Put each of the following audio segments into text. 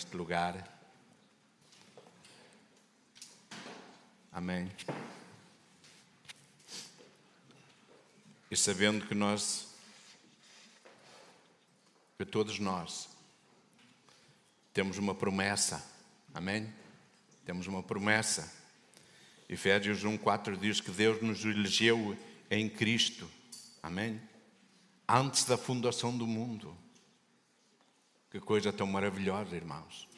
este lugar. Amém. E sabendo que nós, que todos nós, temos uma promessa, amém? Temos uma promessa. Efésios 1,4 diz que Deus nos elegeu em Cristo, amém? Antes da fundação do mundo. Que coisa tão maravilhosa, irmãos.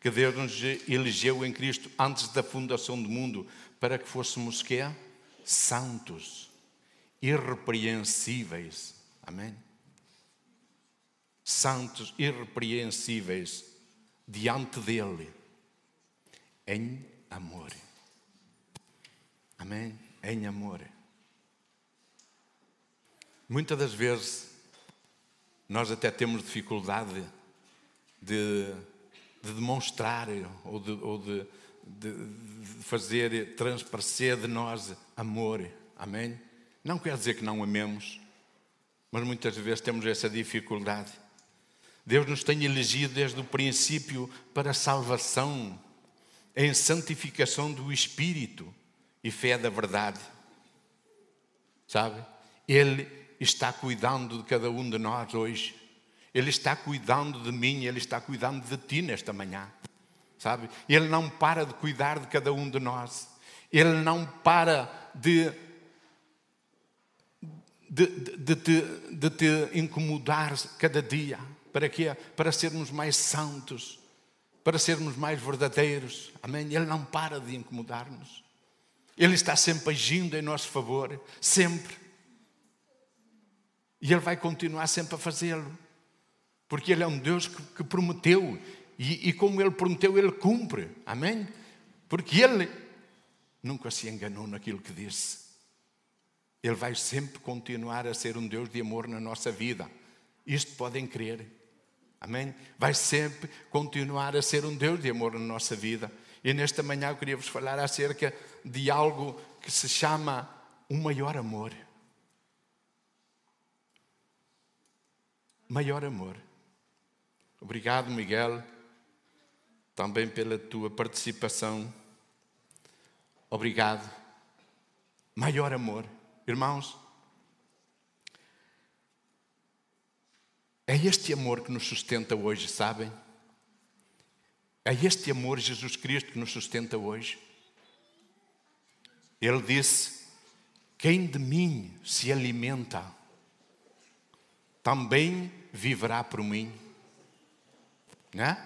Que Deus nos elegeu em Cristo antes da fundação do mundo para que fôssemos quê? Santos, irrepreensíveis. Amém? Santos, irrepreensíveis diante dele, em amor. Amém? Em amor. Muitas das vezes nós até temos dificuldade de, de demonstrar ou, de, ou de, de, fazer transparecer de nós amor. Amém? Não quer dizer que não amemos, mas muitas vezes temos essa dificuldade. Deus nos tem elegido desde o princípio para a salvação, em santificação do Espírito e fé da verdade. Sabe? Ele está cuidando de cada um de nós hoje. Ele está cuidando de mim, Ele está cuidando de ti nesta manhã. Sabe? Ele não para de cuidar de cada um de nós. Ele não para de, de, de, de, de te incomodar cada dia. Para quê? Para sermos mais santos, para sermos mais verdadeiros. Amém? Ele não para de incomodar-nos. Ele está sempre agindo em nosso favor, sempre. E Ele vai continuar sempre a fazê-lo. Porque Ele é um Deus que, que prometeu. E, e, como Ele prometeu, Ele cumpre. Amém? Porque Ele nunca se enganou naquilo que disse. Ele vai sempre continuar a ser um Deus de amor na nossa vida. Isto podem crer. Amém? Vai sempre continuar a ser um Deus de amor na nossa vida. E nesta manhã eu queria vos falar acerca de algo que se chama o maior amor. Maior amor. Obrigado, Miguel, também pela tua participação. Obrigado. Maior amor. Irmãos, é este amor que nos sustenta hoje, sabem? É este amor, Jesus Cristo, que nos sustenta hoje. Ele disse: Quem de mim se alimenta, também viverá por mim. Né?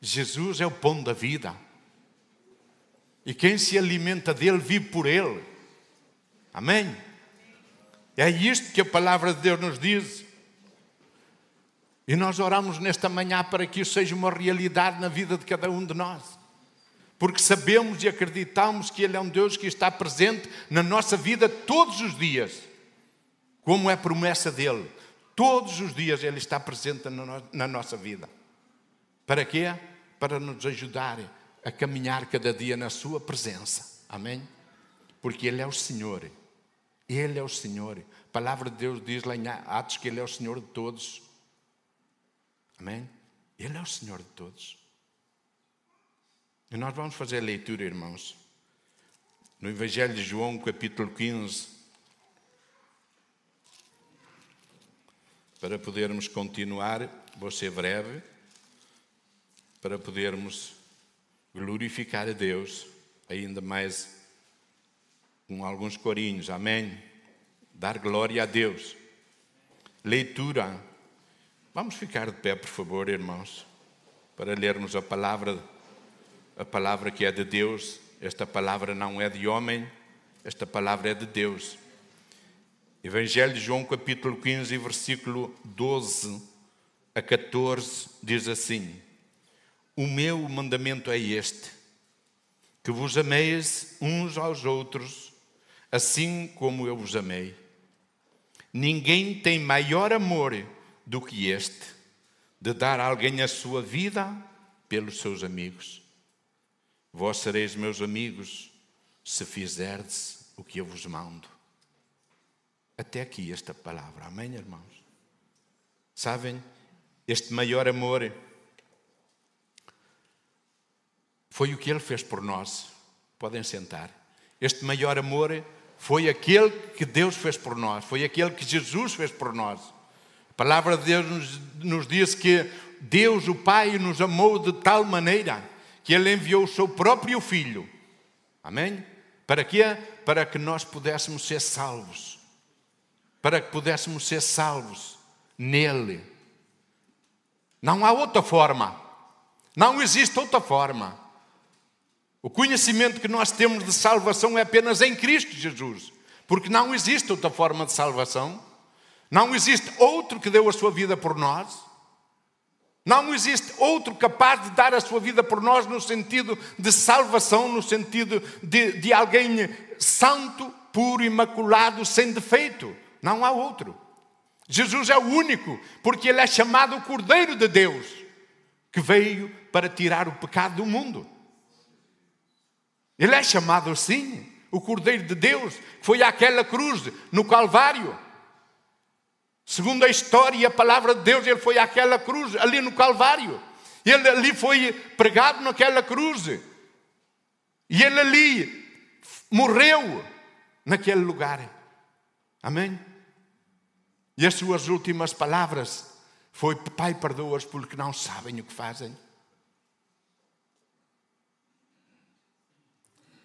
Jesus é o pão da vida. E quem se alimenta dele vive por ele. Amém? É isto que a palavra de Deus nos diz. E nós oramos nesta manhã para que isso seja uma realidade na vida de cada um de nós. Porque sabemos e acreditamos que Ele é um Deus que está presente na nossa vida todos os dias como é promessa dele. Todos os dias ele está presente na nossa vida. Para quê? Para nos ajudar a caminhar cada dia na sua presença. Amém? Porque ele é o Senhor. Ele é o Senhor. A palavra de Deus diz lá em Atos que ele é o Senhor de todos. Amém? Ele é o Senhor de todos. E nós vamos fazer a leitura, irmãos. No Evangelho de João, capítulo 15, para podermos continuar, vou ser breve, para podermos glorificar a Deus, ainda mais com alguns corinhos, amém? Dar glória a Deus. Leitura. Vamos ficar de pé, por favor, irmãos, para lermos a palavra, a palavra que é de Deus. Esta palavra não é de homem, esta palavra é de Deus. Evangelho de João, capítulo 15, versículo 12 a 14, diz assim: O meu mandamento é este, que vos ameis uns aos outros, assim como eu vos amei. Ninguém tem maior amor do que este, de dar a alguém a sua vida pelos seus amigos. Vós sereis meus amigos se fizerdes o que eu vos mando. Até aqui esta palavra. Amém, irmãos? Sabem, este maior amor foi o que Ele fez por nós. Podem sentar. Este maior amor foi aquele que Deus fez por nós, foi aquele que Jesus fez por nós. A palavra de Deus nos, nos diz que Deus, o Pai, nos amou de tal maneira que Ele enviou o seu próprio Filho. Amém? Para quê? Para que nós pudéssemos ser salvos. Para que pudéssemos ser salvos nele. Não há outra forma. Não existe outra forma. O conhecimento que nós temos de salvação é apenas em Cristo Jesus, porque não existe outra forma de salvação, não existe outro que deu a sua vida por nós, não existe outro capaz de dar a sua vida por nós no sentido de salvação, no sentido de, de alguém santo, puro, imaculado, sem defeito. Não há outro. Jesus é o único, porque ele é chamado o Cordeiro de Deus, que veio para tirar o pecado do mundo. Ele é chamado assim, o Cordeiro de Deus, foi àquela cruz no Calvário. Segundo a história e a palavra de Deus, ele foi àquela cruz ali no Calvário. Ele ali foi pregado naquela cruz. E ele ali morreu naquele lugar. Amém? E as suas últimas palavras foi: Pai, perdoa-os porque não sabem o que fazem.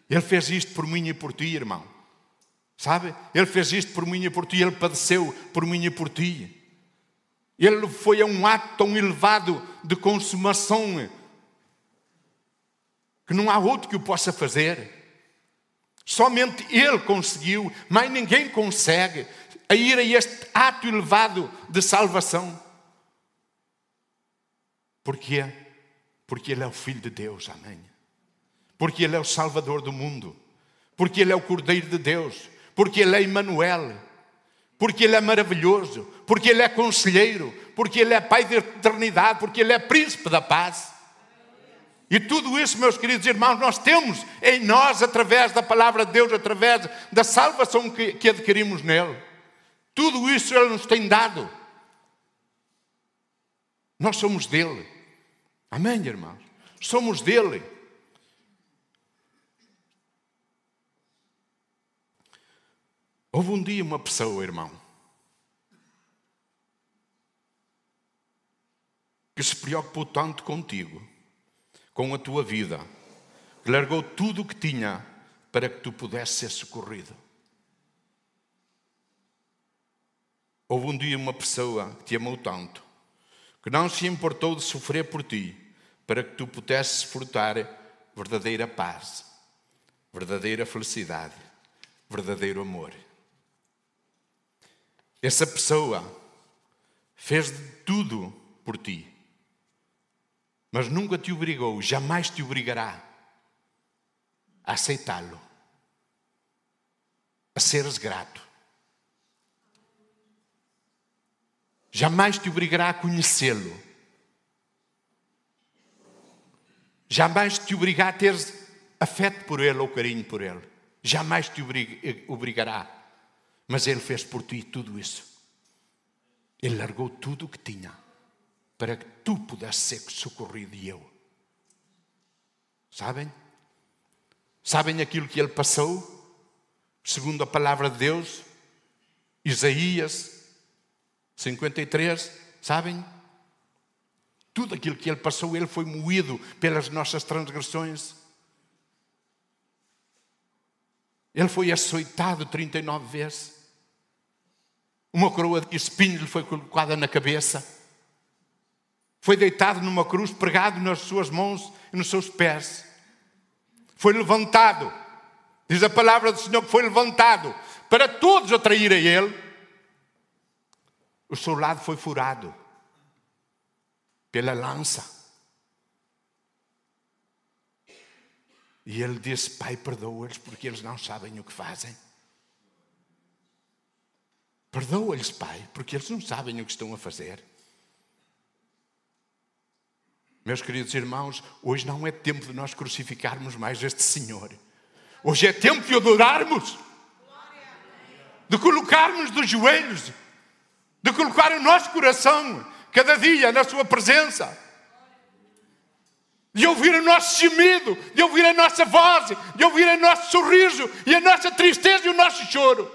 Ele fez isto por mim e por ti, irmão. Sabe? Ele fez isto por mim e por ti, ele padeceu por mim e por ti. Ele foi a um ato tão elevado de consumação que não há outro que o possa fazer. Somente ele conseguiu, mas ninguém consegue a ir a este ato elevado de salvação. Porquê? Porque ele é o Filho de Deus, amém porque Ele é o Salvador do mundo, porque Ele é o Cordeiro de Deus, porque Ele é Emmanuel, porque Ele é maravilhoso, porque Ele é conselheiro, porque Ele é Pai da eternidade, porque Ele é Príncipe da paz. E tudo isso, meus queridos irmãos, nós temos em nós, através da palavra de Deus, através da salvação que, que adquirimos nele. Tudo isso Ele nos tem dado. Nós somos dele. Amém, irmãos? Somos dele. Houve um dia uma pessoa, irmão, que se preocupou tanto contigo, com a tua vida, que largou tudo o que tinha para que tu pudesses ser socorrido. Houve um dia uma pessoa que te amou tanto, que não se importou de sofrer por ti, para que tu pudesses desfrutar verdadeira paz, verdadeira felicidade, verdadeiro amor. Essa pessoa fez de tudo por ti, mas nunca te obrigou, jamais te obrigará a aceitá-lo, a seres grato. Jamais te obrigará a conhecê-lo. Jamais te obrigará a ter afeto por ele ou carinho por ele. Jamais te obrigará mas Ele fez por ti tudo isso. Ele largou tudo o que tinha para que tu pudesses ser socorrido e eu. Sabem? Sabem aquilo que ele passou? Segundo a palavra de Deus, Isaías 53, sabem? Tudo aquilo que ele passou, ele foi moído pelas nossas transgressões. Ele foi açoitado 39 vezes. Uma coroa de espinhos lhe foi colocada na cabeça. Foi deitado numa cruz, pregado nas suas mãos e nos seus pés. Foi levantado. Diz a palavra do Senhor que foi levantado para todos atrair a Ele. O seu lado foi furado pela lança. E ele disse: Pai, perdoa-lhes porque eles não sabem o que fazem. Perdoa-lhes, Pai, porque eles não sabem o que estão a fazer. Meus queridos irmãos, hoje não é tempo de nós crucificarmos mais este Senhor. Hoje é tempo de adorarmos, de colocarmos dos joelhos, de colocar o nosso coração cada dia na Sua presença, de ouvir o nosso gemido, de ouvir a nossa voz, de ouvir o nosso sorriso e a nossa tristeza e o nosso choro.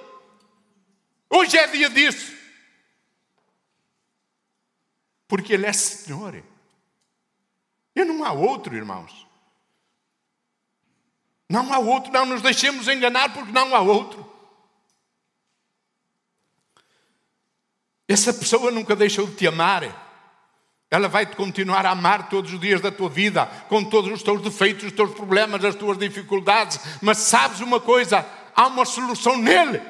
Hoje é dia disso. Porque Ele é Senhor. E não há outro, irmãos. Não há outro, não nos deixemos enganar porque não há outro. Essa pessoa nunca deixou de te amar. Ela vai te continuar a amar todos os dias da tua vida, com todos os teus defeitos, os teus problemas, as tuas dificuldades. Mas sabes uma coisa? Há uma solução nele.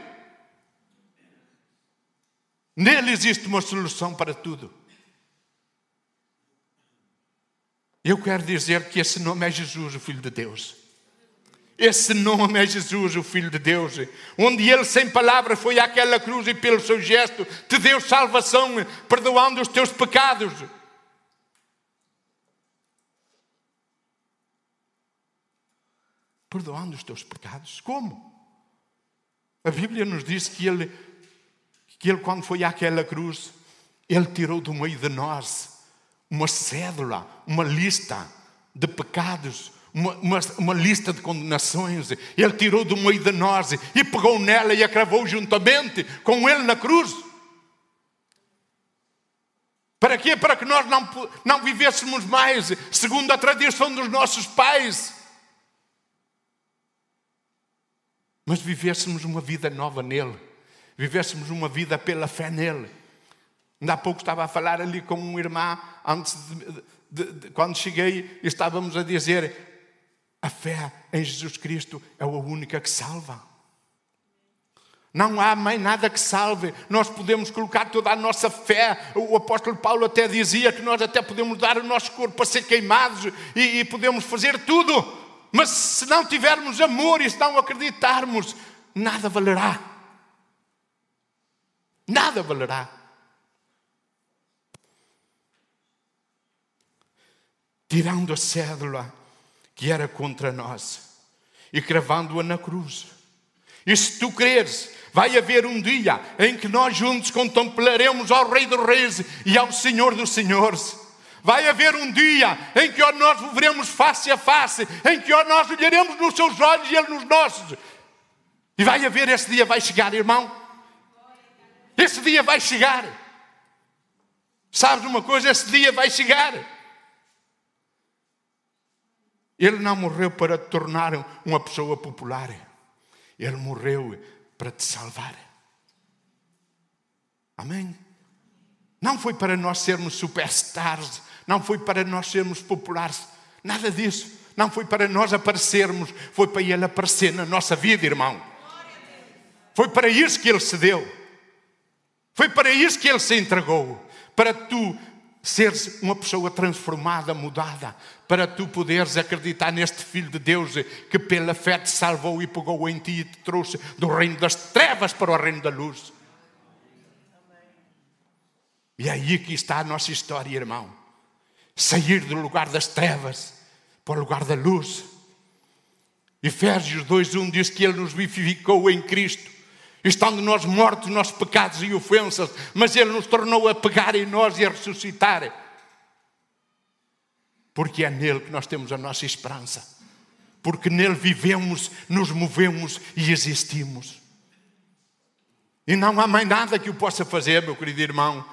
Nele existe uma solução para tudo. Eu quero dizer que esse nome é Jesus, o Filho de Deus. Esse nome é Jesus, o Filho de Deus, onde Ele, sem palavras, foi àquela cruz e, pelo seu gesto, te deu salvação, perdoando os teus pecados. Perdoando os teus pecados. Como? A Bíblia nos diz que Ele, que ele quando foi àquela cruz, Ele tirou do meio de nós uma cédula, uma lista de pecados uma, uma, uma, lista de condenações. Ele tirou do meio de nós e pegou nela e a cravou juntamente com ele na cruz. Para quê? Para que nós não, não vivêssemos mais segundo a tradição dos nossos pais, mas vivêssemos uma vida nova nele, vivêssemos uma vida pela fé nele. Ainda há pouco estava a falar ali com um irmão, antes de, de, de, quando cheguei, estávamos a dizer: a fé em Jesus Cristo é a única que salva. Não há mais nada que salve. Nós podemos colocar toda a nossa fé. O apóstolo Paulo até dizia que nós até podemos dar o nosso corpo para ser queimados e, e podemos fazer tudo. Mas se não tivermos amor e se não acreditarmos, nada valerá. Nada valerá. Tirando a cédula que era contra nós e cravando-a na cruz. E se tu creres, vai haver um dia em que nós juntos contemplaremos ao Rei dos Reis e ao Senhor dos Senhores. Vai haver um dia em que nós o veremos face a face, em que nós olharemos nos seus olhos e ele nos nossos. E vai haver esse dia, vai chegar, irmão. Esse dia vai chegar. Sabes uma coisa? Esse dia vai chegar. Ele não morreu para te tornar uma pessoa popular. Ele morreu para te salvar. Amém? Não foi para nós sermos superstars, não foi para nós sermos populares, nada disso. Não foi para nós aparecermos, foi para Ele aparecer na nossa vida, irmão. Foi para isso que Ele se deu. Foi para isso que Ele se entregou. Para tu seres uma pessoa transformada, mudada, para tu poderes acreditar neste Filho de Deus que pela fé te salvou e pegou em ti e te trouxe do reino das trevas para o reino da luz. E é aí que está a nossa história, irmão. Sair do lugar das trevas para o lugar da luz. Efésios 2:1 diz que ele nos vivificou em Cristo estando nós mortos nos nossos pecados e ofensas, mas Ele nos tornou a pegar em nós e a ressuscitar. Porque é nele que nós temos a nossa esperança. Porque nele vivemos, nos movemos e existimos. E não há mais nada que o possa fazer, meu querido irmão.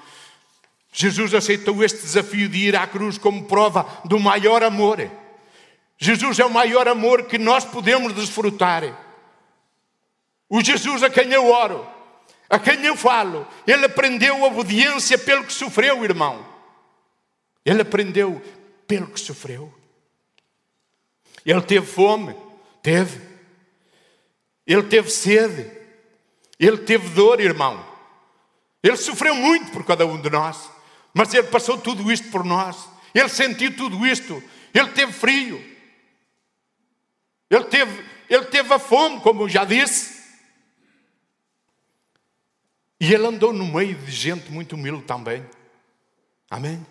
Jesus aceitou este desafio de ir à cruz como prova do maior amor. Jesus é o maior amor que nós podemos desfrutar. O Jesus a quem eu oro, a quem eu falo, ele aprendeu a obediência pelo que sofreu, irmão. Ele aprendeu pelo que sofreu. Ele teve fome, teve. Ele teve sede, ele teve dor, irmão. Ele sofreu muito por cada um de nós, mas ele passou tudo isto por nós. Ele sentiu tudo isto. Ele teve frio. Ele teve, ele teve a fome, como eu já disse. E ele andou no meio de gente muito humilde também. Amém?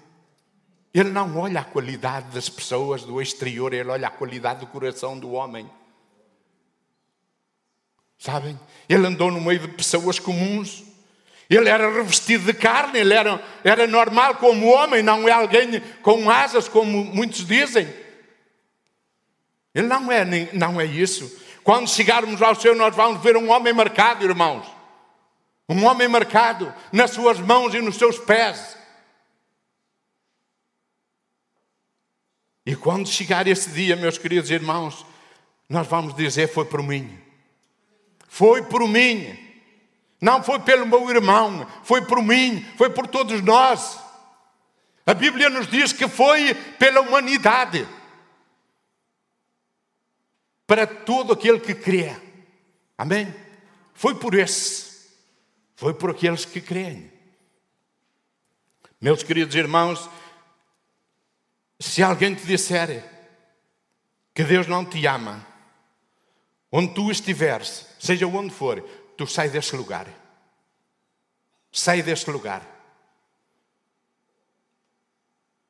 Ele não olha a qualidade das pessoas do exterior, ele olha a qualidade do coração do homem. Sabem? Ele andou no meio de pessoas comuns. Ele era revestido de carne, ele era, era normal como homem, não é alguém com asas, como muitos dizem. Ele não é, não é isso. Quando chegarmos ao céu, nós vamos ver um homem marcado, irmãos. Um homem marcado nas suas mãos e nos seus pés. E quando chegar esse dia, meus queridos irmãos, nós vamos dizer: foi por mim. Foi por mim. Não foi pelo meu irmão, foi por mim, foi por todos nós. A Bíblia nos diz que foi pela humanidade para todo aquele que crê. Amém? Foi por esse. Foi por aqueles que creem. Meus queridos irmãos, se alguém te disser que Deus não te ama, onde tu estiveres, seja onde for, tu sai deste lugar. Sai deste lugar.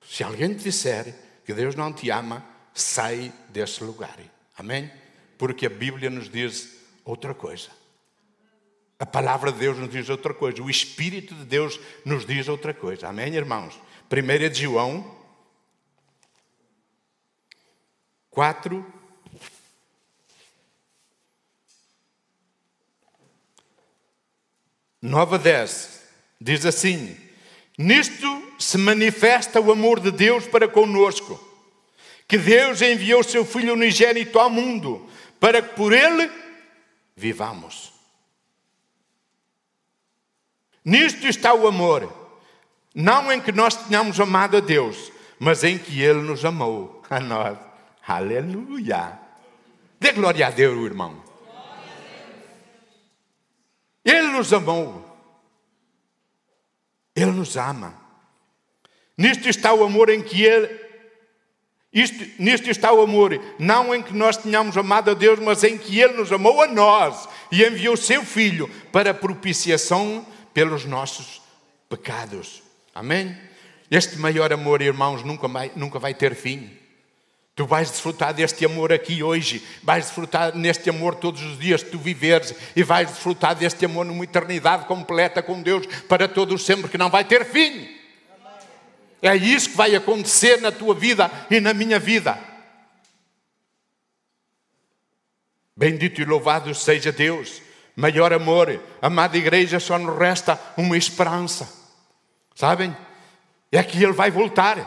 Se alguém te disser que Deus não te ama, sai deste lugar. Amém? Porque a Bíblia nos diz outra coisa. A palavra de Deus nos diz outra coisa. O Espírito de Deus nos diz outra coisa. Amém, irmãos? 1 de João 4. Nova 10 diz assim: Nisto se manifesta o amor de Deus para conosco que Deus enviou seu Filho unigênito ao mundo para que por ele vivamos. Nisto está o amor, não em que nós tenhamos amado a Deus, mas em que Ele nos amou a nós. Aleluia! Dê glória a Deus, irmão. Ele nos amou. Ele nos ama. Nisto está o amor em que Ele isto, nisto está o amor, não em que nós tenhamos amado a Deus, mas em que Ele nos amou a nós e enviou o seu Filho para propiciação pelos nossos pecados. Amém? Este maior amor, irmãos, nunca vai, nunca vai ter fim. Tu vais desfrutar deste amor aqui hoje, vais desfrutar neste amor todos os dias que tu viveres e vais desfrutar deste amor numa eternidade completa com Deus para todos sempre, que não vai ter fim. É isso que vai acontecer na tua vida e na minha vida. Bendito e louvado seja Deus. Maior amor, amada igreja, só nos resta uma esperança. Sabem? É que Ele vai voltar.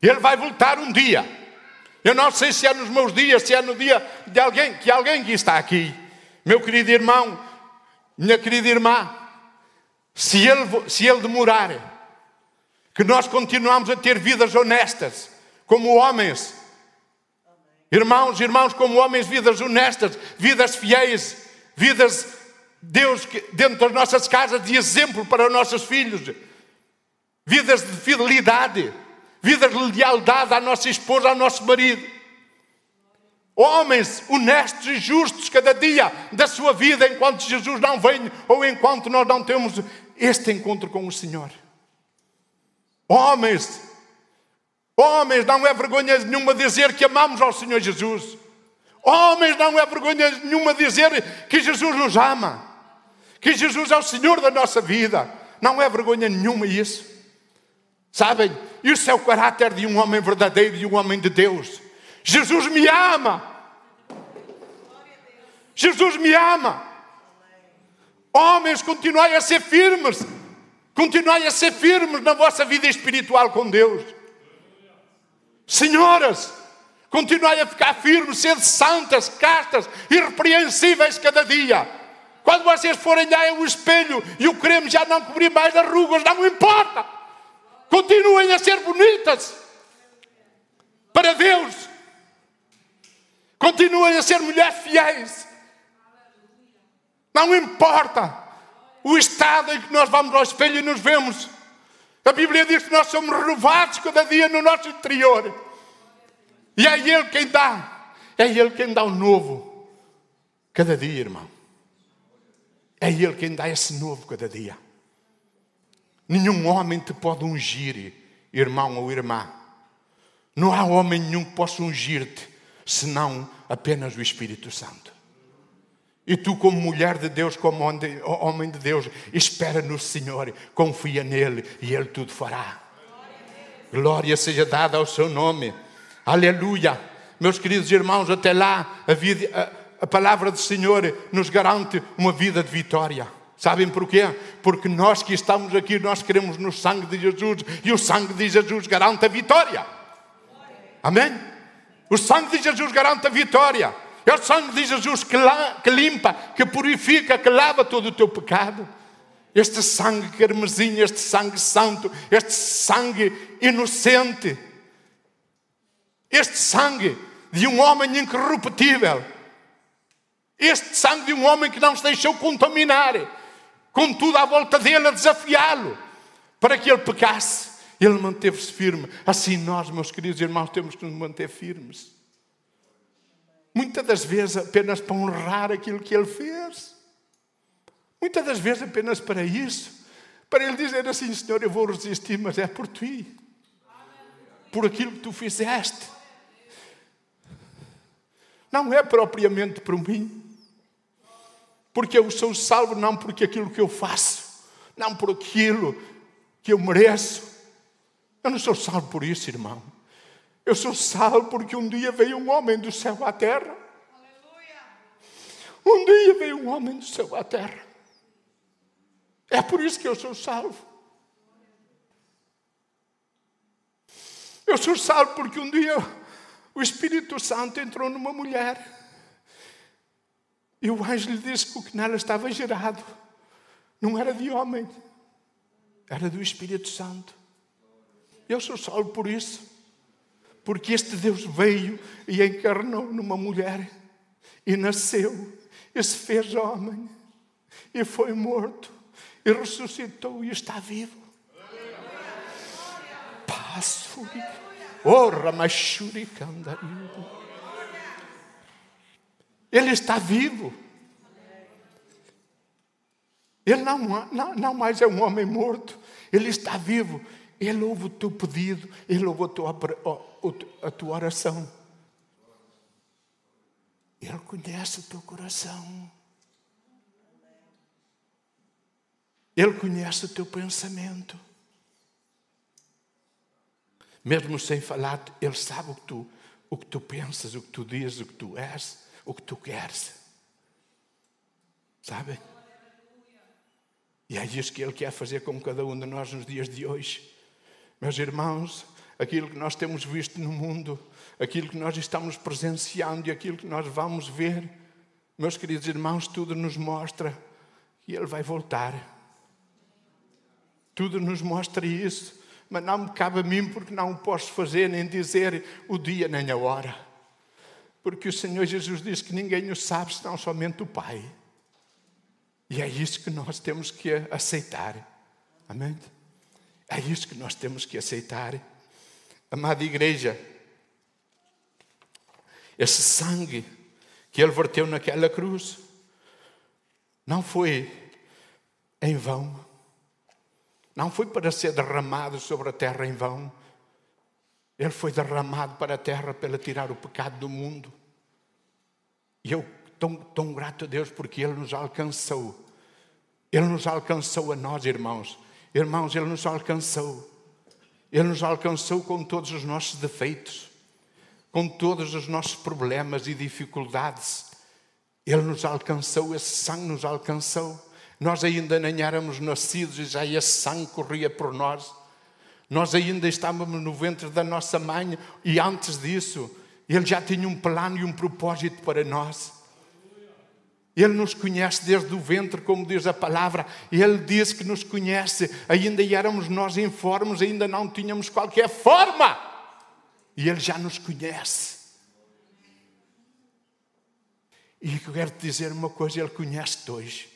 Ele vai voltar um dia. Eu não sei se é nos meus dias, se é no dia de alguém, que alguém que está aqui. Meu querido irmão, minha querida irmã, se ele, se ele demorar, que nós continuamos a ter vidas honestas, como homens. Irmãos, irmãos, como homens, vidas honestas, vidas fiéis, vidas, Deus, dentro das nossas casas, de exemplo para os nossos filhos, vidas de fidelidade, vidas de lealdade à nossa esposa, ao nosso marido. Homens honestos e justos cada dia da sua vida, enquanto Jesus não vem ou enquanto nós não temos este encontro com o Senhor. Homens, homens, não é vergonha nenhuma dizer que amamos ao Senhor Jesus. Homens, não é vergonha nenhuma dizer que Jesus nos ama, que Jesus é o Senhor da nossa vida. Não é vergonha nenhuma isso. Sabem? Isso é o caráter de um homem verdadeiro, de um homem de Deus. Jesus me ama. Jesus me ama. Homens, continuai a ser firmes. Continuai a ser firmes na vossa vida espiritual com Deus. Senhoras, continuai a ficar firmes, sede santas, castas, irrepreensíveis cada dia. Quando vocês forem lá ao espelho e o creme já não cobrir mais as rugas, não importa. Continuem a ser bonitas para Deus. Continuem a ser mulheres fiéis. Não importa o estado em que nós vamos ao espelho e nos vemos. A Bíblia diz que nós somos renovados cada dia no nosso interior. E é Ele quem dá. É Ele quem dá o novo. Cada dia, irmão. É Ele quem dá esse novo cada dia. Nenhum homem te pode ungir, irmão ou irmã. Não há homem nenhum que possa ungir-te, senão apenas o Espírito Santo. E tu, como mulher de Deus, como homem de Deus, espera no Senhor, confia nele e ele tudo fará. Glória seja dada ao seu nome. Aleluia. Meus queridos irmãos, até lá a, vida, a, a palavra do Senhor nos garante uma vida de vitória. Sabem porquê? Porque nós que estamos aqui, nós queremos no sangue de Jesus e o sangue de Jesus garante a vitória. Amém? O sangue de Jesus garante a vitória. É o sangue de Jesus que, que limpa, que purifica, que lava todo o teu pecado. Este sangue carmesim, este sangue santo, este sangue inocente, este sangue de um homem incorruptível, este sangue de um homem que não se deixou contaminar, com tudo à volta dele a desafiá-lo, para que ele pecasse. Ele manteve-se firme. Assim nós, meus queridos irmãos, temos que nos manter firmes. Muitas das vezes apenas para honrar aquilo que ele fez. Muitas das vezes apenas para isso. Para ele dizer assim, Senhor, eu vou resistir, mas é por ti. Por aquilo que tu fizeste. Não é propriamente por mim porque eu sou salvo não porque aquilo que eu faço, não por aquilo que eu mereço. Eu não sou salvo por isso, irmão. Eu sou salvo porque um dia veio um homem do céu à terra. Um dia veio um homem do céu à terra. É por isso que eu sou salvo. Eu sou salvo porque um dia o Espírito Santo entrou numa mulher. E o anjo lhe disse que o que nela estava gerado não era de homem, era do Espírito Santo. Eu sou salvo por isso, porque este Deus veio e encarnou numa mulher e nasceu e se fez homem e foi morto e ressuscitou e está vivo. Passo. Ora, machuri candarilho. Ele está vivo. Ele não, não, não mais é um homem morto. Ele está vivo. Ele ouve o teu pedido. Ele ouve a tua, a tua oração. Ele conhece o teu coração. Ele conhece o teu pensamento. Mesmo sem falar, Ele sabe o que tu, o que tu pensas, o que tu dizes, o que tu és o que tu queres. Sabe? E é isso que Ele quer fazer com cada um de nós nos dias de hoje. Meus irmãos, aquilo que nós temos visto no mundo, aquilo que nós estamos presenciando e aquilo que nós vamos ver, meus queridos irmãos, tudo nos mostra que Ele vai voltar. Tudo nos mostra isso, mas não me cabe a mim porque não posso fazer nem dizer o dia nem a hora. Porque o Senhor Jesus diz que ninguém o sabe senão somente o Pai. E é isso que nós temos que aceitar. Amém? É isso que nós temos que aceitar. Amada igreja, esse sangue que ele verteu naquela cruz não foi em vão. Não foi para ser derramado sobre a terra em vão. Ele foi derramado para a terra para tirar o pecado do mundo. E eu tão, tão grato a Deus porque Ele nos alcançou. Ele nos alcançou a nós, irmãos. Irmãos, Ele nos alcançou. Ele nos alcançou com todos os nossos defeitos, com todos os nossos problemas e dificuldades. Ele nos alcançou, esse sangue nos alcançou. Nós ainda nem éramos nascidos e já esse sangue corria por nós. Nós ainda estávamos no ventre da nossa mãe e antes disso, Ele já tinha um plano e um propósito para nós. Ele nos conhece desde o ventre, como diz a palavra. Ele diz que nos conhece. Ainda éramos nós informes, ainda não tínhamos qualquer forma. E Ele já nos conhece. E eu quero te dizer uma coisa: Ele conhece-te hoje.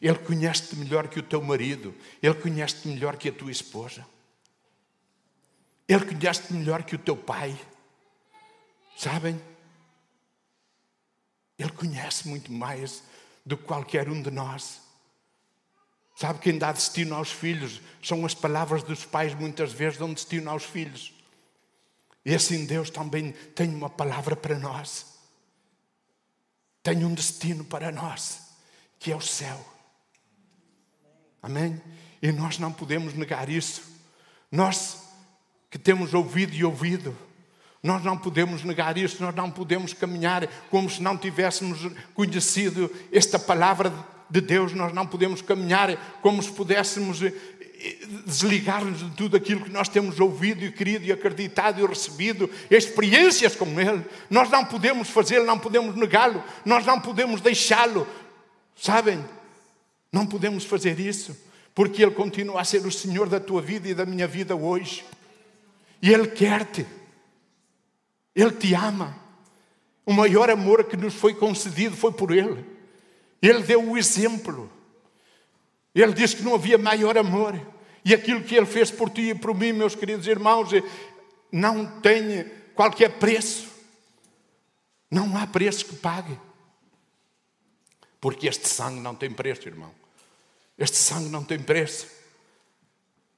Ele conhece-te melhor que o teu marido. Ele conhece-te melhor que a tua esposa. Ele conhece-te melhor que o teu pai. Sabem? Ele conhece muito mais do que qualquer um de nós. Sabe quem dá destino aos filhos? São as palavras dos pais, muitas vezes dão destino aos filhos. E assim Deus também tem uma palavra para nós. Tem um destino para nós, que é o céu. Amém? E nós não podemos negar isso. Nós que temos ouvido e ouvido. Nós não podemos negar isto, nós não podemos caminhar como se não tivéssemos conhecido esta palavra de Deus, nós não podemos caminhar como se pudéssemos eh, desligar-nos de tudo aquilo que nós temos ouvido e querido e acreditado e recebido, experiências com Ele. Nós não podemos fazê-lo, não podemos negá-lo, nós não podemos deixá-lo. Sabem? Não podemos fazer isso, porque Ele continua a ser o Senhor da tua vida e da minha vida hoje. E Ele quer-te. Ele te ama. O maior amor que nos foi concedido foi por Ele. Ele deu o exemplo. Ele disse que não havia maior amor. E aquilo que Ele fez por ti e por mim, meus queridos irmãos, não tem qualquer preço. Não há preço que pague. Porque este sangue não tem preço, irmão. Este sangue não tem preço.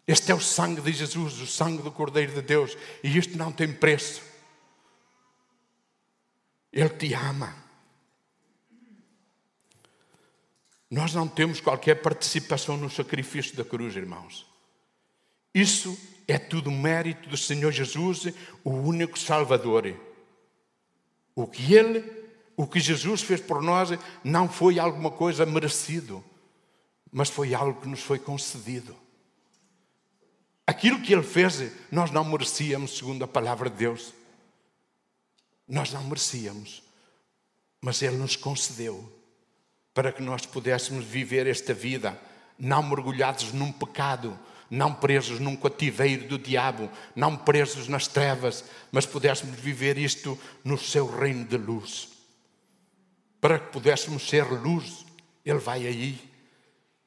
Este é o sangue de Jesus, o sangue do Cordeiro de Deus. E isto não tem preço. Ele te ama. Nós não temos qualquer participação no sacrifício da cruz, irmãos. Isso é tudo mérito do Senhor Jesus, o único Salvador. O que Ele, o que Jesus fez por nós, não foi alguma coisa merecido, mas foi algo que nos foi concedido. Aquilo que Ele fez, nós não merecíamos, segundo a palavra de Deus. Nós não merecíamos, mas Ele nos concedeu para que nós pudéssemos viver esta vida não mergulhados num pecado, não presos num cativeiro do diabo, não presos nas trevas, mas pudéssemos viver isto no seu reino de luz. Para que pudéssemos ser luz, Ele vai aí.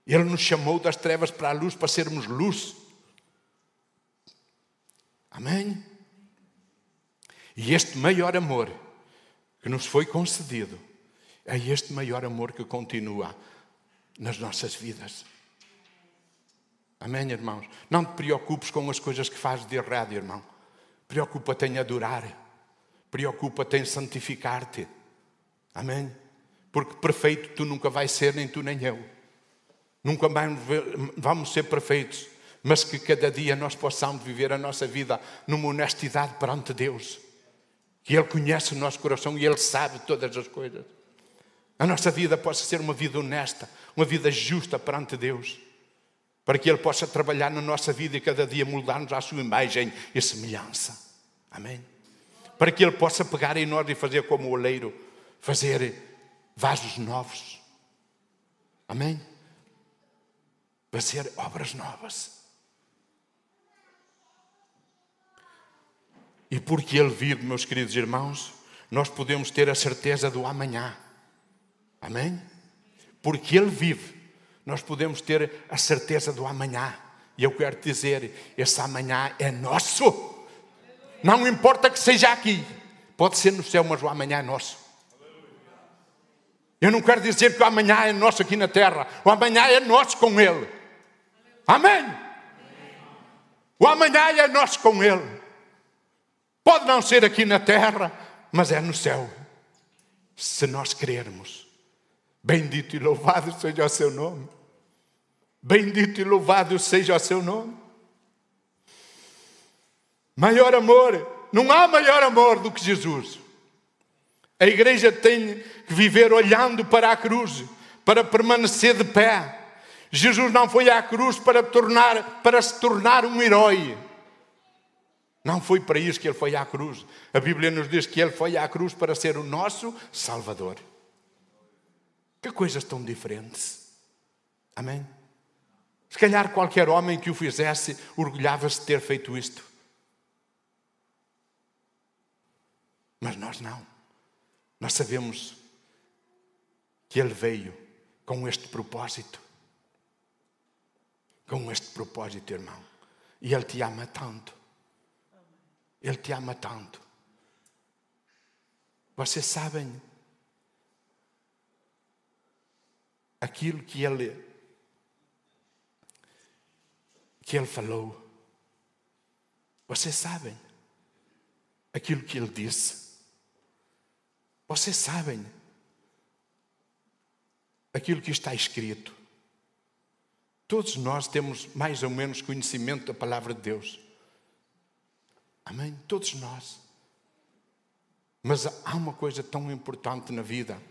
Ele nos chamou das trevas para a luz para sermos luz. Amém? E este maior amor que nos foi concedido é este maior amor que continua nas nossas vidas. Amém, irmãos? Não te preocupes com as coisas que fazes de errado, irmão. Preocupa-te em adorar. Preocupa-te em santificar-te. Amém? Porque perfeito tu nunca vais ser, nem tu nem eu. Nunca vamos ser perfeitos. Mas que cada dia nós possamos viver a nossa vida numa honestidade perante Deus que Ele conhece o nosso coração e Ele sabe todas as coisas. A nossa vida possa ser uma vida honesta, uma vida justa perante Deus, para que Ele possa trabalhar na nossa vida e cada dia mudar-nos à sua imagem e semelhança. Amém? Para que Ele possa pegar em nós e fazer como o oleiro, fazer vasos novos. Amém? Fazer obras novas. E porque Ele vive, meus queridos irmãos, nós podemos ter a certeza do amanhã. Amém? Porque Ele vive, nós podemos ter a certeza do amanhã. E eu quero dizer, esse amanhã é nosso. Não importa que seja aqui, pode ser no céu, mas o amanhã é nosso. Eu não quero dizer que o amanhã é nosso aqui na terra, o amanhã é nosso com Ele. Amém? O amanhã é nosso com Ele. Pode não ser aqui na terra, mas é no céu. Se nós crermos. Bendito e louvado seja o seu nome. Bendito e louvado seja o seu nome. Maior amor, não há maior amor do que Jesus. A igreja tem que viver olhando para a cruz, para permanecer de pé. Jesus não foi à cruz para, tornar, para se tornar um herói. Não foi para isso que ele foi à cruz. A Bíblia nos diz que ele foi à cruz para ser o nosso Salvador. Que coisas tão diferentes. Amém? Se calhar qualquer homem que o fizesse orgulhava-se de ter feito isto. Mas nós não. Nós sabemos que ele veio com este propósito. Com este propósito, irmão. E ele te ama tanto. Ele te ama tanto. Vocês sabem aquilo que ele que ele falou. Vocês sabem aquilo que ele disse. Vocês sabem aquilo que está escrito. Todos nós temos mais ou menos conhecimento da palavra de Deus. Amém? Todos nós. Mas há uma coisa tão importante na vida.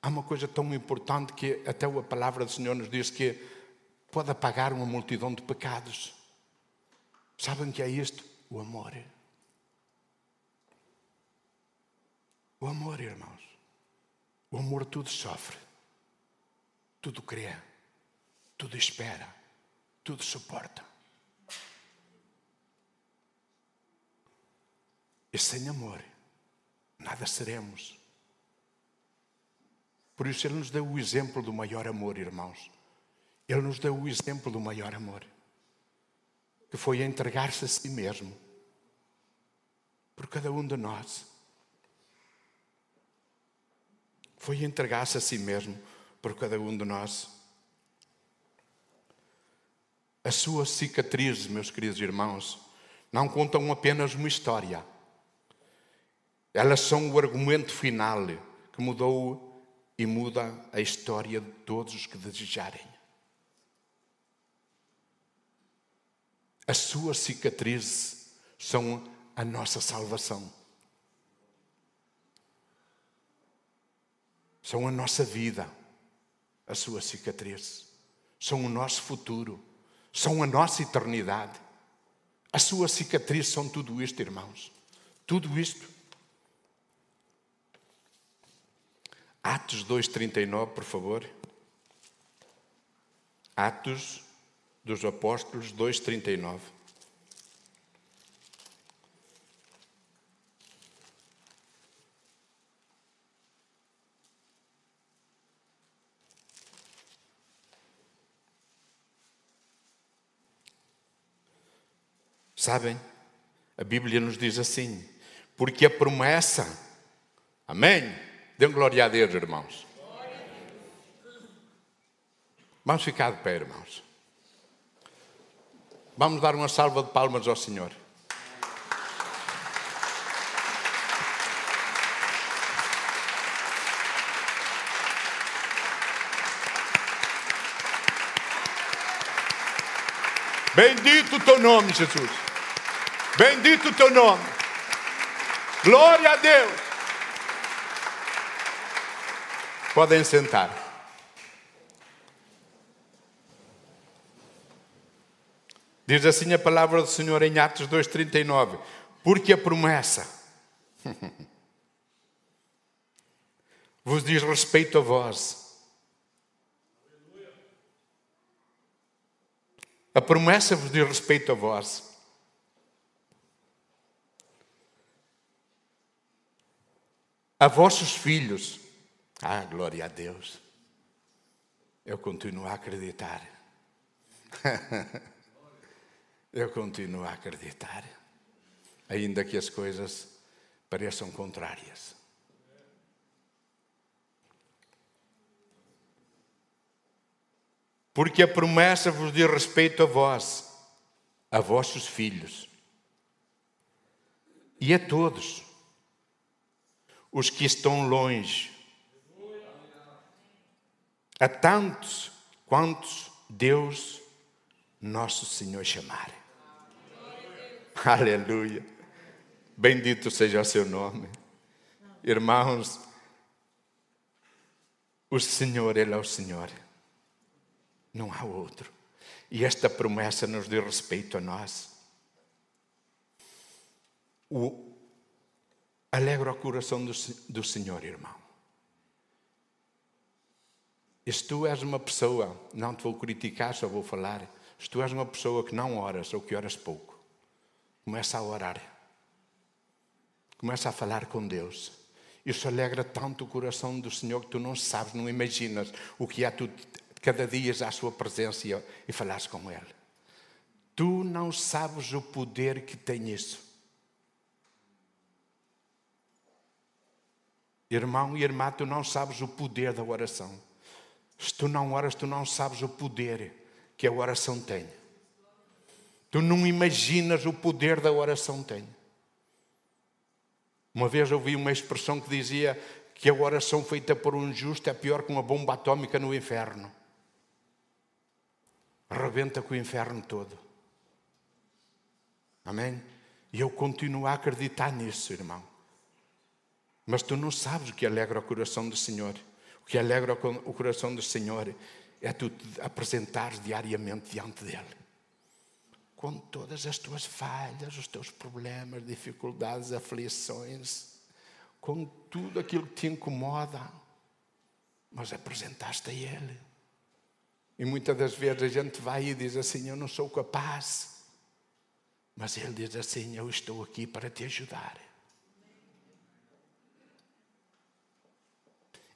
Há uma coisa tão importante que até a palavra do Senhor nos diz que pode apagar uma multidão de pecados. Sabem que é isto? O amor. O amor, irmãos. O amor tudo sofre, tudo crê, tudo espera, tudo suporta. E sem amor, nada seremos. Por isso, Ele nos deu o exemplo do maior amor, irmãos. Ele nos deu o exemplo do maior amor, que foi entregar-se a si mesmo por cada um de nós. Foi entregar-se a si mesmo por cada um de nós. As suas cicatrizes, meus queridos irmãos, não contam apenas uma história. Elas são o argumento final que mudou e muda a história de todos os que desejarem. As suas cicatrizes são a nossa salvação. São a nossa vida, a sua cicatriz. São o nosso futuro. São a nossa eternidade. A sua cicatriz são tudo isto, irmãos. Tudo isto. Atos 2,39, por favor. Atos dos Apóstolos 2,39. Sabem? A Bíblia nos diz assim: porque a promessa, amém? Dê glória a Deus, irmãos. Vamos ficar de pé, irmãos. Vamos dar uma salva de palmas ao Senhor. Bendito o teu nome, Jesus. Bendito o teu nome. Glória a Deus. Podem sentar. Diz assim a palavra do Senhor em Atos 2,39: Porque a promessa vos diz respeito a vós. A promessa vos diz respeito a vós. A vossos filhos. Ah, glória a Deus. Eu continuo a acreditar. Eu continuo a acreditar. Ainda que as coisas pareçam contrárias. Porque a promessa vos diz respeito a vós, a vossos filhos e a todos os que estão longe, a tantos quantos Deus, nosso Senhor, chamar. Aleluia. Bendito seja o seu nome. Irmãos, o Senhor, Ele é o Senhor. Não há outro. E esta promessa nos diz respeito a nós. O alegra o coração do, do Senhor, irmão. Se tu és uma pessoa, não te vou criticar, só vou falar. Se tu és uma pessoa que não oras ou que oras pouco, começa a orar. Começa a falar com Deus. Isso alegra tanto o coração do Senhor que tu não sabes, não imaginas o que é tu cada dia à sua presença e falares com Ele. Tu não sabes o poder que tem isso. Irmão e irmã, tu não sabes o poder da oração. Se tu não oras, tu não sabes o poder que a oração tem. Tu não imaginas o poder da oração tem. Uma vez ouvi uma expressão que dizia que a oração feita por um justo é pior que uma bomba atômica no inferno rebenta com o inferno todo. Amém? E eu continuo a acreditar nisso, irmão. Mas tu não sabes o que alegra o coração do Senhor. Que alegra o coração do Senhor é tu te apresentares diariamente diante dele. Com todas as tuas falhas, os teus problemas, dificuldades, aflições, com tudo aquilo que te incomoda, mas apresentaste a Ele. E muitas das vezes a gente vai e diz assim: Eu não sou capaz. Mas Ele diz assim: Eu estou aqui para te ajudar.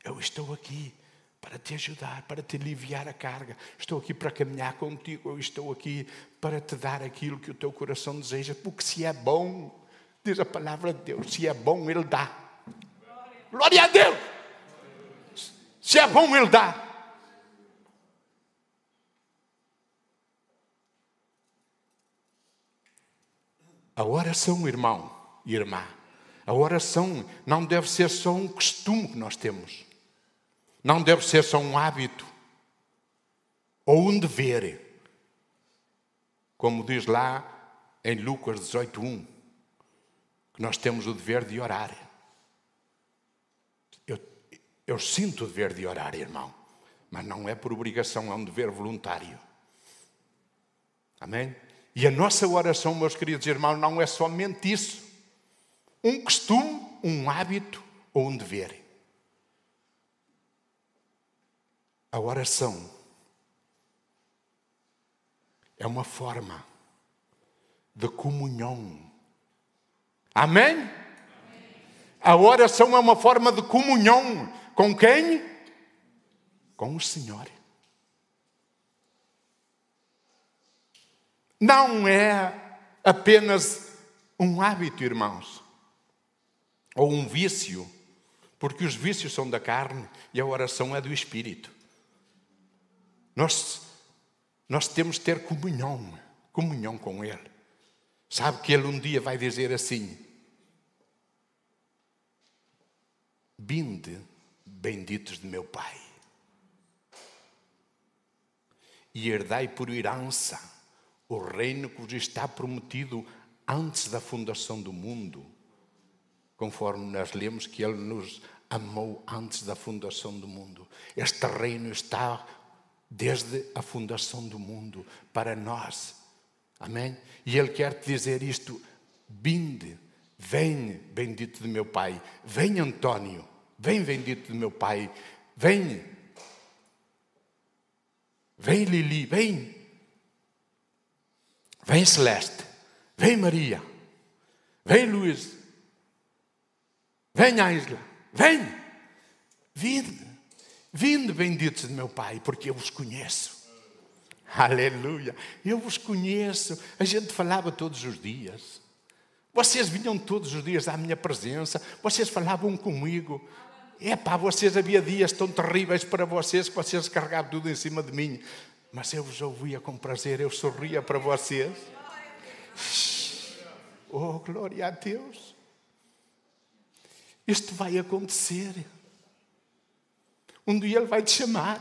Eu estou aqui para te ajudar, para te aliviar a carga. Estou aqui para caminhar contigo. Eu estou aqui para te dar aquilo que o teu coração deseja, porque se é bom, diz a palavra de Deus, se é bom, Ele dá. Glória a Deus! Se é bom, Ele dá. A oração, irmão e irmã, a oração não deve ser só um costume que nós temos. Não deve ser só um hábito ou um dever. Como diz lá em Lucas 18:1, que nós temos o dever de orar. Eu, eu sinto o dever de orar, irmão, mas não é por obrigação, é um dever voluntário. Amém? E a nossa oração, meus queridos irmãos, não é somente isso. Um costume, um hábito ou um dever. A oração é uma forma de comunhão. Amém? A oração é uma forma de comunhão com quem? Com o Senhor. Não é apenas um hábito, irmãos, ou um vício, porque os vícios são da carne e a oração é do espírito. Nós, nós temos que ter comunhão, comunhão com Ele. Sabe que Ele um dia vai dizer assim: Binde, benditos de meu Pai, e herdai por herança o reino que vos está prometido antes da fundação do mundo, conforme nós lemos que Ele nos amou antes da fundação do mundo. Este reino está desde a fundação do mundo para nós. Amém? E Ele quer te dizer isto: binde, vem, bendito de meu Pai, vem, Antônio, vem, bendito de meu Pai, vem, vem, Lili, vem, vem, Celeste, vem, Maria, vem, Luiz, vem, Ângela, vem, vinde. Vinde, benditos de meu Pai, porque eu vos conheço. Aleluia. Eu vos conheço. A gente falava todos os dias. Vocês vinham todos os dias à minha presença. Vocês falavam comigo. É pá, vocês havia dias tão terríveis para vocês que vocês carregavam tudo em cima de mim. Mas eu vos ouvia com prazer, eu sorria para vocês. Oh, glória a Deus. Isto vai acontecer. Um dia Ele vai te chamar.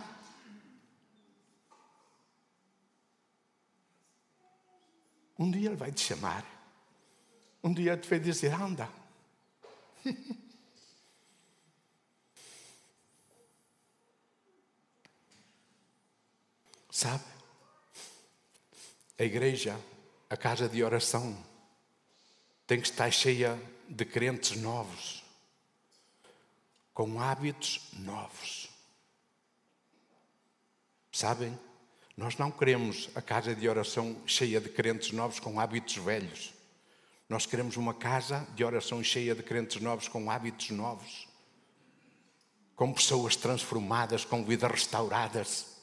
Um dia Ele vai te chamar. Um dia Ele vai dizer: anda. Sabe? A igreja, a casa de oração, tem que estar cheia de crentes novos, com hábitos novos. Sabem? Nós não queremos a casa de oração cheia de crentes novos com hábitos velhos. Nós queremos uma casa de oração cheia de crentes novos com hábitos novos. Com pessoas transformadas, com vidas restauradas.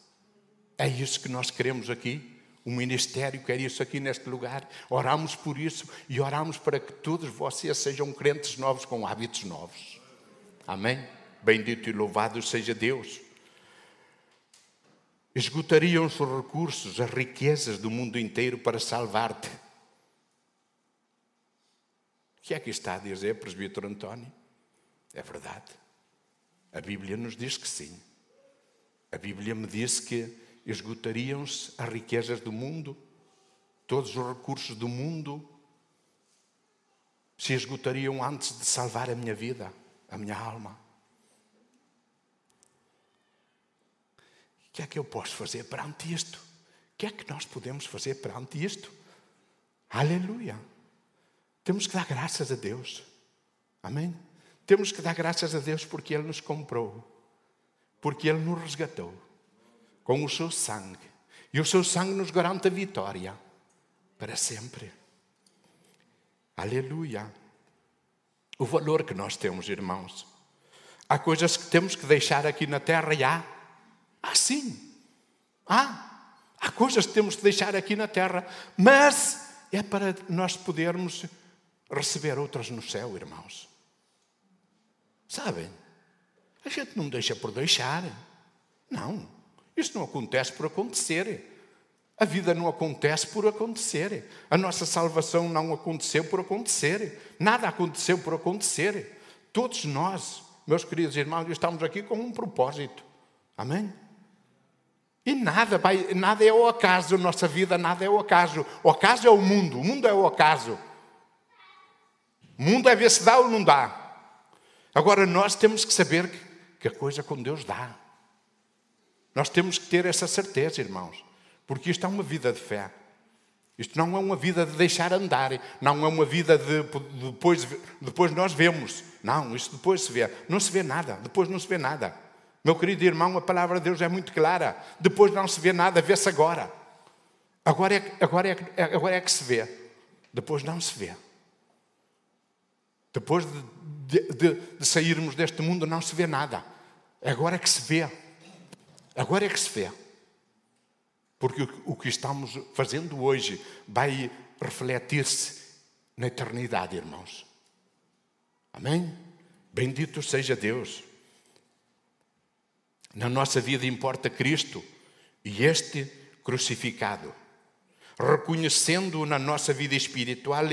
É isso que nós queremos aqui. O ministério quer isso aqui neste lugar. Oramos por isso e oramos para que todos vocês sejam crentes novos com hábitos novos. Amém? Bendito e louvado seja Deus. Esgotariam-se os recursos, as riquezas do mundo inteiro para salvar-te. O que é que está a dizer, presbítero António? É verdade. A Bíblia nos diz que sim. A Bíblia me diz que esgotariam-se as riquezas do mundo, todos os recursos do mundo se esgotariam antes de salvar a minha vida, a minha alma. O que é que eu posso fazer perante isto? O que é que nós podemos fazer perante isto? Aleluia! Temos que dar graças a Deus. Amém? Temos que dar graças a Deus porque Ele nos comprou, porque Ele nos resgatou com o seu sangue. E o seu sangue nos garante a vitória para sempre. Aleluia! O valor que nós temos, irmãos. Há coisas que temos que deixar aqui na terra e há. Ah, sim. Há. Há coisas que temos que deixar aqui na terra, mas é para nós podermos receber outras no céu, irmãos. Sabem? A gente não deixa por deixar. Não. Isso não acontece por acontecer. A vida não acontece por acontecer. A nossa salvação não aconteceu por acontecer. Nada aconteceu por acontecer. Todos nós, meus queridos irmãos, estamos aqui com um propósito. Amém? E nada, vai, nada é o acaso, nossa vida nada é o acaso. O acaso é o mundo, o mundo é o acaso. O mundo é ver se dá ou não dá. Agora nós temos que saber que, que a coisa com Deus dá. Nós temos que ter essa certeza, irmãos, porque isto é uma vida de fé. Isto não é uma vida de deixar andar, não é uma vida de depois, depois nós vemos. Não, isto depois se vê. Não se vê nada, depois não se vê nada. Meu querido irmão, a palavra de Deus é muito clara. Depois não se vê nada, vê-se agora. Agora é, agora, é, agora é que se vê. Depois não se vê. Depois de, de, de, de sairmos deste mundo, não se vê nada. Agora é que se vê. Agora é que se vê. Porque o que estamos fazendo hoje vai refletir-se na eternidade, irmãos. Amém? Bendito seja Deus. Na nossa vida importa Cristo e este crucificado, reconhecendo-o na nossa vida espiritual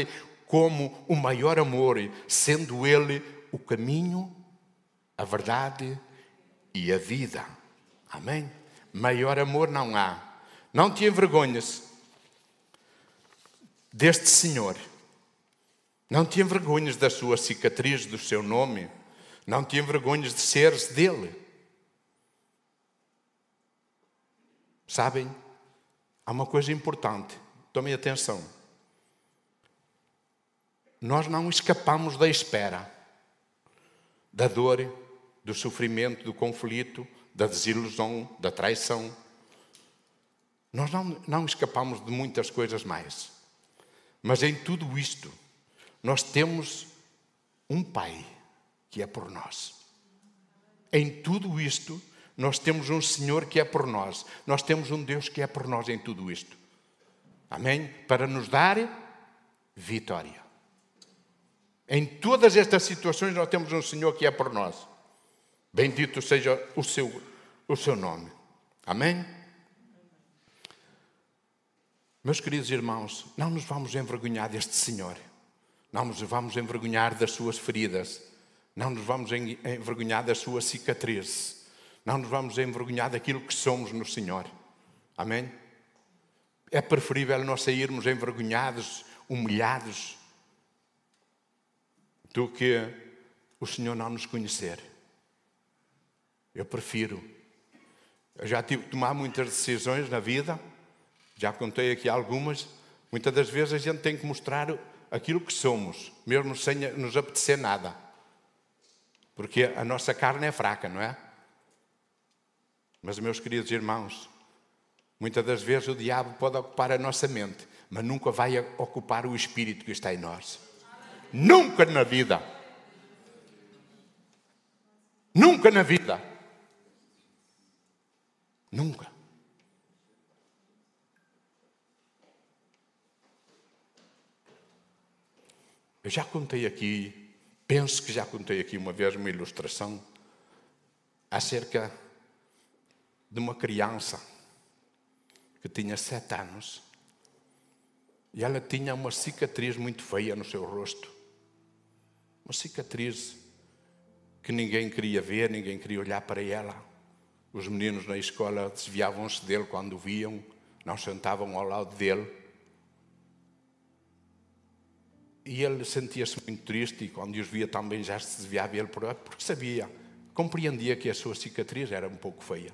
como o maior amor, sendo Ele o caminho, a verdade e a vida. Amém? Maior amor não há. Não te envergonhas deste Senhor. Não te envergonhas da sua cicatriz, do seu nome. Não te envergonhas de seres dele. Sabem? Há uma coisa importante. Tomem atenção. Nós não escapamos da espera, da dor, do sofrimento, do conflito, da desilusão, da traição. Nós não, não escapamos de muitas coisas mais. Mas em tudo isto, nós temos um Pai que é por nós. Em tudo isto, nós temos um Senhor que é por nós. Nós temos um Deus que é por nós em tudo isto. Amém? Para nos dar vitória. Em todas estas situações, nós temos um Senhor que é por nós. Bendito seja o seu, o seu nome. Amém? Meus queridos irmãos, não nos vamos envergonhar deste Senhor. Não nos vamos envergonhar das suas feridas. Não nos vamos envergonhar da sua cicatriz. Não nos vamos envergonhar daquilo que somos no Senhor. Amém? É preferível nós sairmos envergonhados, humilhados, do que o Senhor não nos conhecer. Eu prefiro. Eu já tive que tomar muitas decisões na vida, já contei aqui algumas. Muitas das vezes a gente tem que mostrar aquilo que somos, mesmo sem nos apetecer nada. Porque a nossa carne é fraca, não é? Mas, meus queridos irmãos, muitas das vezes o diabo pode ocupar a nossa mente, mas nunca vai ocupar o espírito que está em nós. Nunca na vida. Nunca na vida. Nunca. Eu já contei aqui, penso que já contei aqui uma vez uma ilustração acerca de uma criança que tinha sete anos e ela tinha uma cicatriz muito feia no seu rosto. Uma cicatriz que ninguém queria ver, ninguém queria olhar para ela. Os meninos na escola desviavam-se dele quando o viam, não sentavam ao lado dele. e ele sentia-se muito triste e quando os via também já se desviava ele por porque sabia, compreendia que a sua cicatriz era um pouco feia.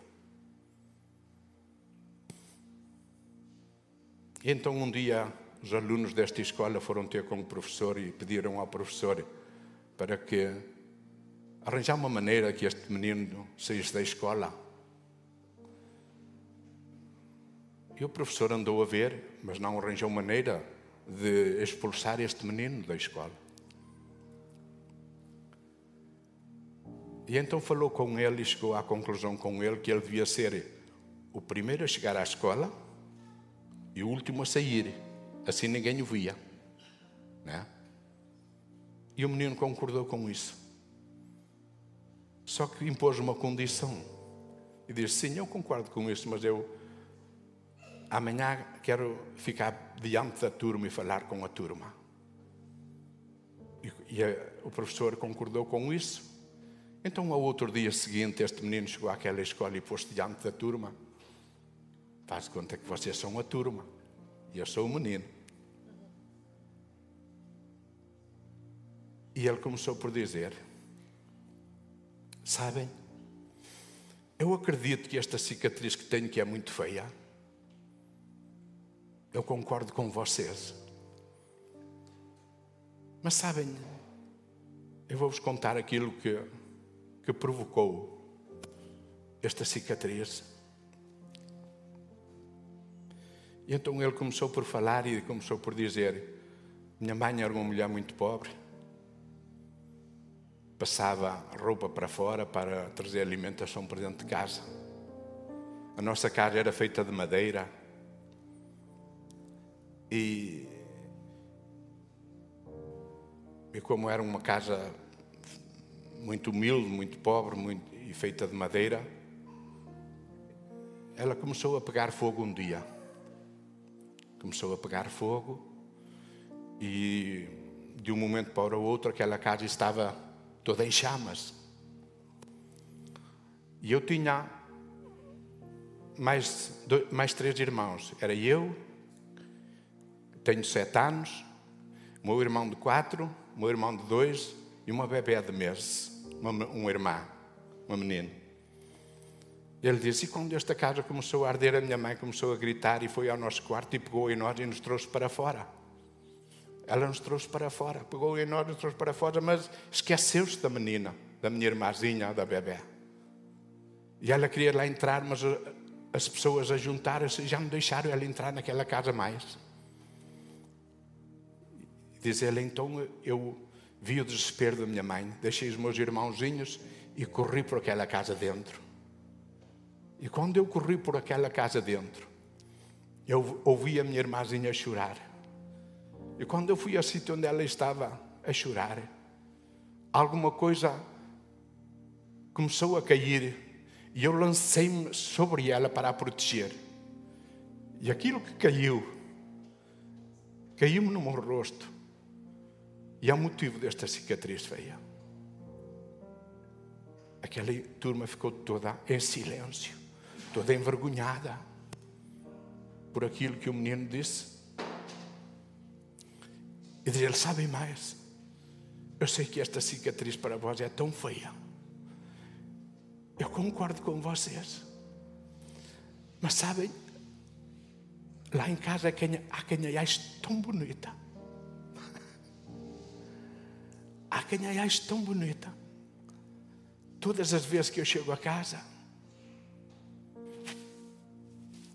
E então um dia os alunos desta escola foram ter com o professor e pediram ao professor para que arranjar uma maneira que este menino saísse da escola. E o professor andou a ver, mas não arranjou maneira de expulsar este menino da escola. E então falou com ele e chegou à conclusão com ele que ele devia ser o primeiro a chegar à escola e o último a sair. Assim ninguém o via. Né? E o menino concordou com isso. Só que impôs uma condição. E disse: Sim, eu concordo com isso, mas eu amanhã quero ficar diante da turma e falar com a turma. E, e a, o professor concordou com isso. Então, ao outro dia seguinte, este menino chegou àquela escola e pôs-se diante da turma. Faz conta que vocês são a turma e eu sou o menino. E ele começou por dizer: Sabem, eu acredito que esta cicatriz que tenho, que é muito feia, eu concordo com vocês. Mas sabem, eu vou-vos contar aquilo que, que provocou esta cicatriz. E então ele começou por falar e começou por dizer: Minha mãe era uma mulher muito pobre, passava roupa para fora para trazer alimentação para dentro de casa. A nossa casa era feita de madeira e, e como era uma casa muito humilde, muito pobre muito, e feita de madeira, ela começou a pegar fogo um dia. Começou a pegar fogo e de um momento para o outro aquela casa estava toda em chamas. E eu tinha mais, dois, mais três irmãos. Era eu, tenho sete anos, meu irmão de quatro, meu irmão de dois e uma bebê de meses, uma, uma irmã, uma menina. Ele disse: E quando esta casa começou a arder, a minha mãe começou a gritar e foi ao nosso quarto e pegou em nós e nos trouxe para fora. Ela nos trouxe para fora, pegou em nós e nos trouxe para fora, mas esqueceu-se da menina, da minha irmãzinha, da bebê. E ela queria lá entrar, mas as pessoas a juntaram-se e já não deixaram ela entrar naquela casa mais. Diz ele, então eu vi o desespero da minha mãe, deixei os meus irmãozinhos e corri por aquela casa dentro. E quando eu corri por aquela casa dentro, eu ouvi a minha irmãzinha chorar. E quando eu fui ao sítio onde ela estava a chorar, alguma coisa começou a cair e eu lancei-me sobre ela para a proteger. E aquilo que caiu, caiu-me no meu rosto. E é o motivo desta cicatriz feia. Aquela turma ficou toda em silêncio, toda envergonhada por aquilo que o menino disse. E diz ele: Sabem mais? Eu sei que esta cicatriz para vós é tão feia. Eu concordo com vocês. Mas sabem, lá em casa há quem, a tão bonita. Há quem a ache tão bonita. Todas as vezes que eu chego a casa,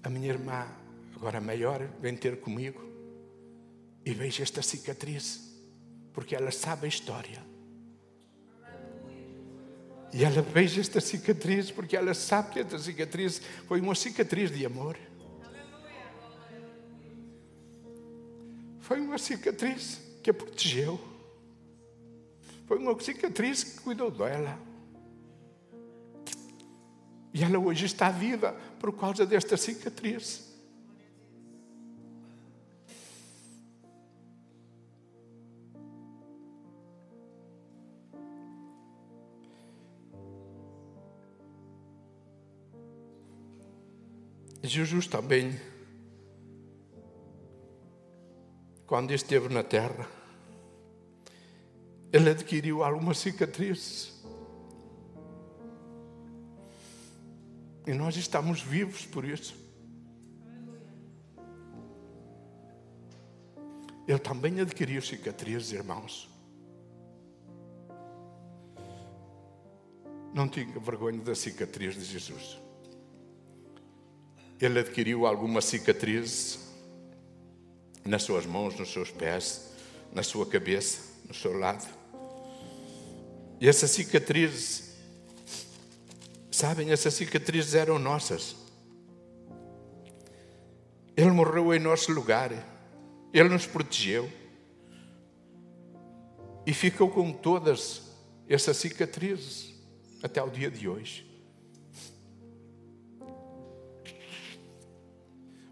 a minha irmã, agora maior, vem ter comigo e vejo esta cicatriz, porque ela sabe a história. E ela vejo esta cicatriz porque ela sabe que esta cicatriz foi uma cicatriz de amor. Foi uma cicatriz que a protegeu. Foi uma cicatriz que cuidou dela. E ela hoje está viva por causa desta cicatriz. Jesus também, quando esteve na terra, Ele adquiriu algumas cicatrizes. E nós estamos vivos por isso. Ele também adquiriu cicatrizes, irmãos. Não tinha vergonha da cicatriz de Jesus. Ele adquiriu algumas cicatrizes nas suas mãos, nos seus pés, na sua cabeça, no seu lado. E essas cicatrizes, sabem, essas cicatrizes eram nossas. Ele morreu em nosso lugar. Ele nos protegeu. E ficou com todas essas cicatrizes até o dia de hoje.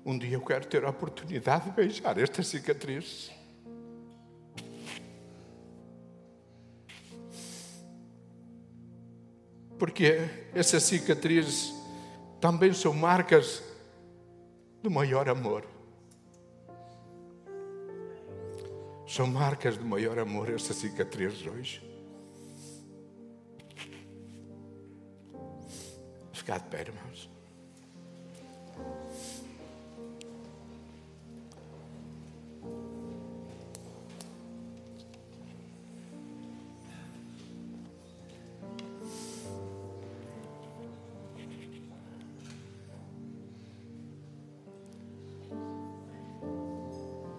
Um dia eu quero ter a oportunidade de beijar estas cicatrizes. Porque essas cicatrizes também são marcas do maior amor. São marcas do maior amor essas cicatrizes hoje. Ficar de pé, irmãos.